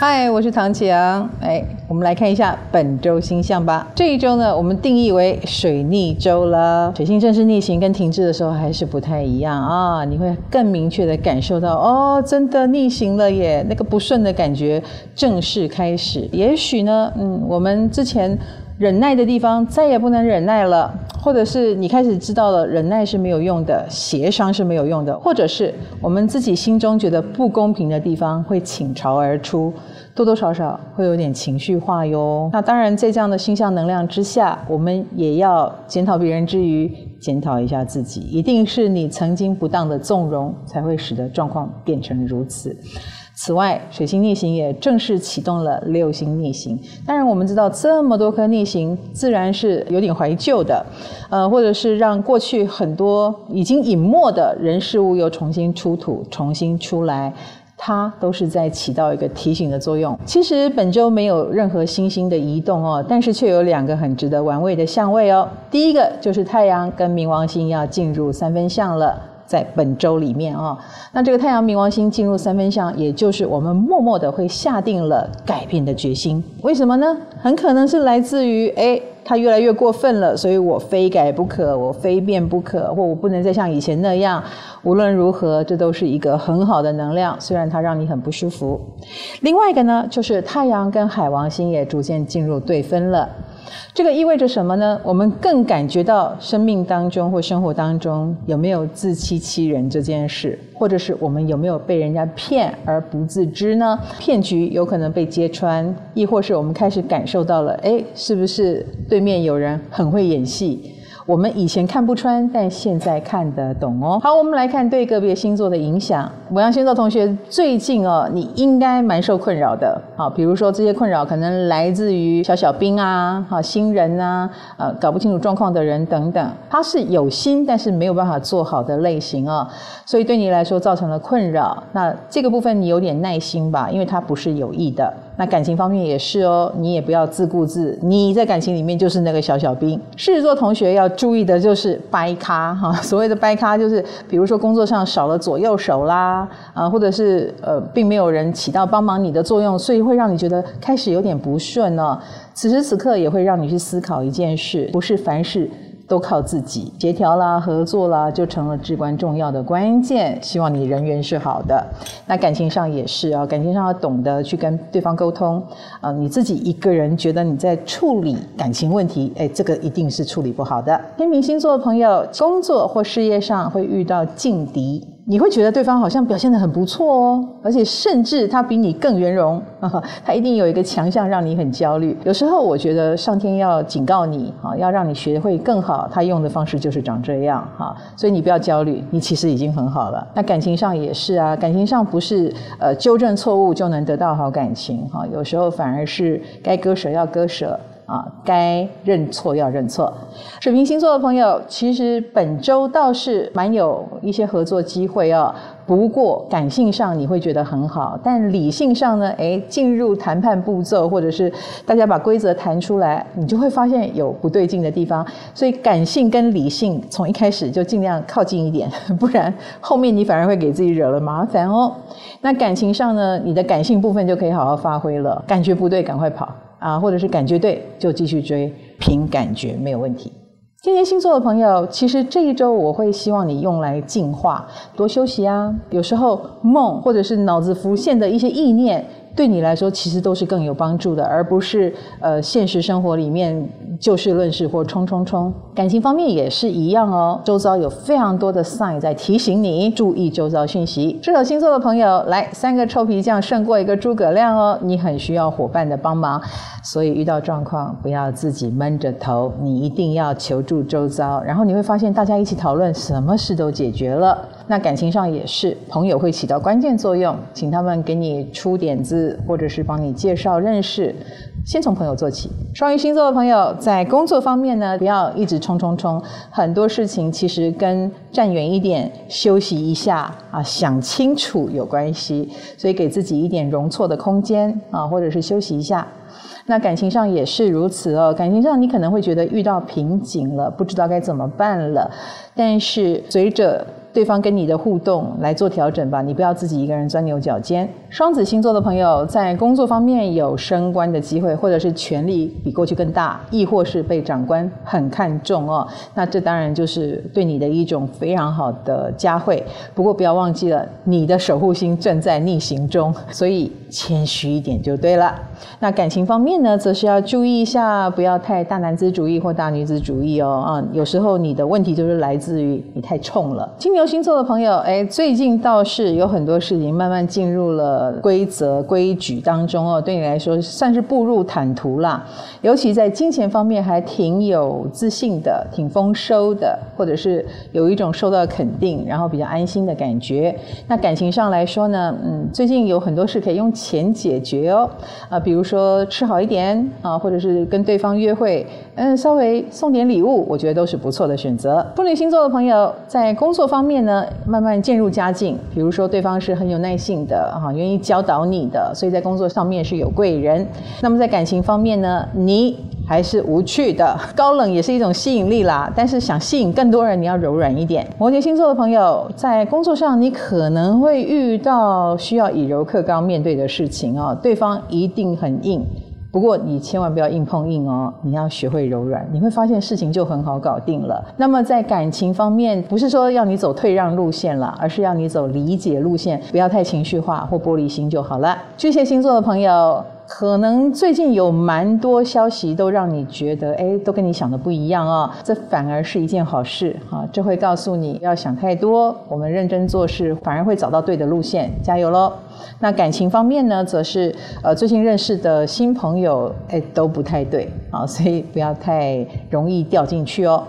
嗨，我是唐綺阳。哎，我们来看一下本周星象吧。这一周呢，我们定义为水逆周了。水星正式逆行跟停滞的时候还是不太一样啊，你会更明确的感受到哦，真的逆行了耶，那个不顺的感觉正式开始。也许呢，嗯，我们之前忍耐的地方再也不能忍耐了。或者是你开始知道了忍耐是没有用的，协商是没有用的，或者是我们自己心中觉得不公平的地方会倾巢而出，多多少少会有点情绪化哟。那当然，在这样的星象能量之下，我们也要检讨别人之余，检讨一下自己，一定是你曾经不当的纵容，才会使得状况变成如此。此外，水星逆行也正式启动了六星逆行。当然，我们知道这么多颗逆行，自然是有点怀旧的，呃，或者是让过去很多已经隐没的人事物又重新出土、重新出来，它都是在起到一个提醒的作用。其实本周没有任何星星的移动哦，但是却有两个很值得玩味的相位哦。第一个就是太阳跟冥王星要进入三分相了。在本周里面啊，那这个太阳冥王星进入三分相，也就是我们默默的会下定了改变的决心。为什么呢？很可能是来自于哎，他越来越过分了，所以我非改不可，我非变不可，或我不能再像以前那样。无论如何，这都是一个很好的能量，虽然它让你很不舒服。另外一个呢，就是太阳跟海王星也逐渐进入对分了。这个意味着什么呢？我们更感觉到生命当中或生活当中有没有自欺欺人这件事，或者是我们有没有被人家骗而不自知呢？骗局有可能被揭穿，亦或是我们开始感受到了，哎，是不是对面有人很会演戏？我们以前看不穿，但现在看得懂哦。好，我们来看对个别星座的影响。牡羊星座同学最近哦，你应该蛮受困扰的。好，比如说这些困扰可能来自于小小兵啊，好新人啊，呃，搞不清楚状况的人等等。他是有心，但是没有办法做好的类型啊，所以对你来说造成了困扰。那这个部分你有点耐心吧，因为他不是有意的。那感情方面也是哦，你也不要自顾自，你在感情里面就是那个小小兵。狮子座同学要注意的就是掰咖哈，所谓的掰咖就是，比如说工作上少了左右手啦，啊，或者是呃，并没有人起到帮忙你的作用，所以会让你觉得开始有点不顺哦。此时此刻也会让你去思考一件事，不是凡事。都靠自己协调啦，合作啦，就成了至关重要的关键。希望你人缘是好的，那感情上也是啊，感情上要懂得去跟对方沟通啊。你自己一个人觉得你在处理感情问题，哎，这个一定是处理不好的。天秤星座的朋友，工作或事业上会遇到劲敌。你会觉得对方好像表现得很不错哦，而且甚至他比你更圆融，他一定有一个强项让你很焦虑。有时候我觉得上天要警告你，要让你学会更好，他用的方式就是长这样，哈，所以你不要焦虑，你其实已经很好了。那感情上也是啊，感情上不是呃纠正错误就能得到好感情，哈，有时候反而是该割舍要割舍。啊，该认错要认错。水瓶星座的朋友，其实本周倒是蛮有一些合作机会哦。不过感性上你会觉得很好，但理性上呢，诶，进入谈判步骤，或者是大家把规则谈出来，你就会发现有不对劲的地方。所以感性跟理性从一开始就尽量靠近一点，不然后面你反而会给自己惹了麻烦哦。那感情上呢，你的感性部分就可以好好发挥了。感觉不对，赶快跑。啊，或者是感觉对，就继续追，凭感觉没有问题。天蝎星座的朋友，其实这一周我会希望你用来净化，多休息啊。有时候梦或者是脑子浮现的一些意念，对你来说其实都是更有帮助的，而不是呃现实生活里面就事论事或冲冲冲。感情方面也是一样哦，周遭有非常多的 sign 在提醒你注意周遭讯息。射手星座的朋友，来三个臭皮匠胜过一个诸葛亮哦，你很需要伙伴的帮忙，所以遇到状况不要自己闷着头，你一定要求助周遭，然后你会发现大家一起讨论，什么事都解决了。那感情上也是，朋友会起到关键作用，请他们给你出点子，或者是帮你介绍认识。先从朋友做起。双鱼星座的朋友在工作方面呢，不要一直冲冲冲，很多事情其实跟站远一点、休息一下啊、想清楚有关系，所以给自己一点容错的空间啊，或者是休息一下。那感情上也是如此哦，感情上你可能会觉得遇到瓶颈了，不知道该怎么办了，但是随着对方跟你的互动来做调整吧，你不要自己一个人钻牛角尖。双子星座的朋友在工作方面有升官的机会，或者是权力比过去更大，亦或是被长官很看重哦。那这当然就是对你的一种非常好的嘉惠。不过不要忘记了，你的守护星正在逆行中，所以谦虚一点就对了。那感情方面呢，则是要注意一下，不要太大男子主义或大女子主义哦。啊，有时候你的问题就是来自于你太冲了。金牛星座的朋友，哎，最近倒是有很多事情慢慢进入了规则规矩当中哦，对你来说算是步入坦途啦。尤其在金钱方面，还挺有自信的，挺丰收的，或者是有一种受到肯定，然后比较安心的感觉。那感情上来说呢，嗯，最近有很多事可以用钱解决哦，啊，比如说吃好一点啊，或者是跟对方约会，嗯，稍微送点礼物，我觉得都是不错的选择。处女星座的朋友在工作方面呢，慢慢渐入佳境，比如说对方是很有耐性的啊，愿意教导你的，所以在工作上面是有贵人。那么在感情方面呢，你还是无趣的，高冷也是一种吸引力啦。但是想吸引更多人，你要柔软一点。摩羯星座的朋友，在工作上你可能会遇到需要以柔克刚面对的事情哦，对方一定很硬。不过你千万不要硬碰硬哦，你要学会柔软，你会发现事情就很好搞定了。那么在感情方面，不是说要你走退让路线了，而是要你走理解路线，不要太情绪化或玻璃心就好了。巨蟹星座的朋友，可能最近有蛮多消息都让你觉得，哎，都跟你想的不一样哦，这反而是一件好事啊，这会告诉你要想太多，我们认真做事，反而会找到对的路线，加油喽！那感情方面呢，则是呃最近认识的新朋友，哎都不太对啊，所以不要太容易掉进去哦。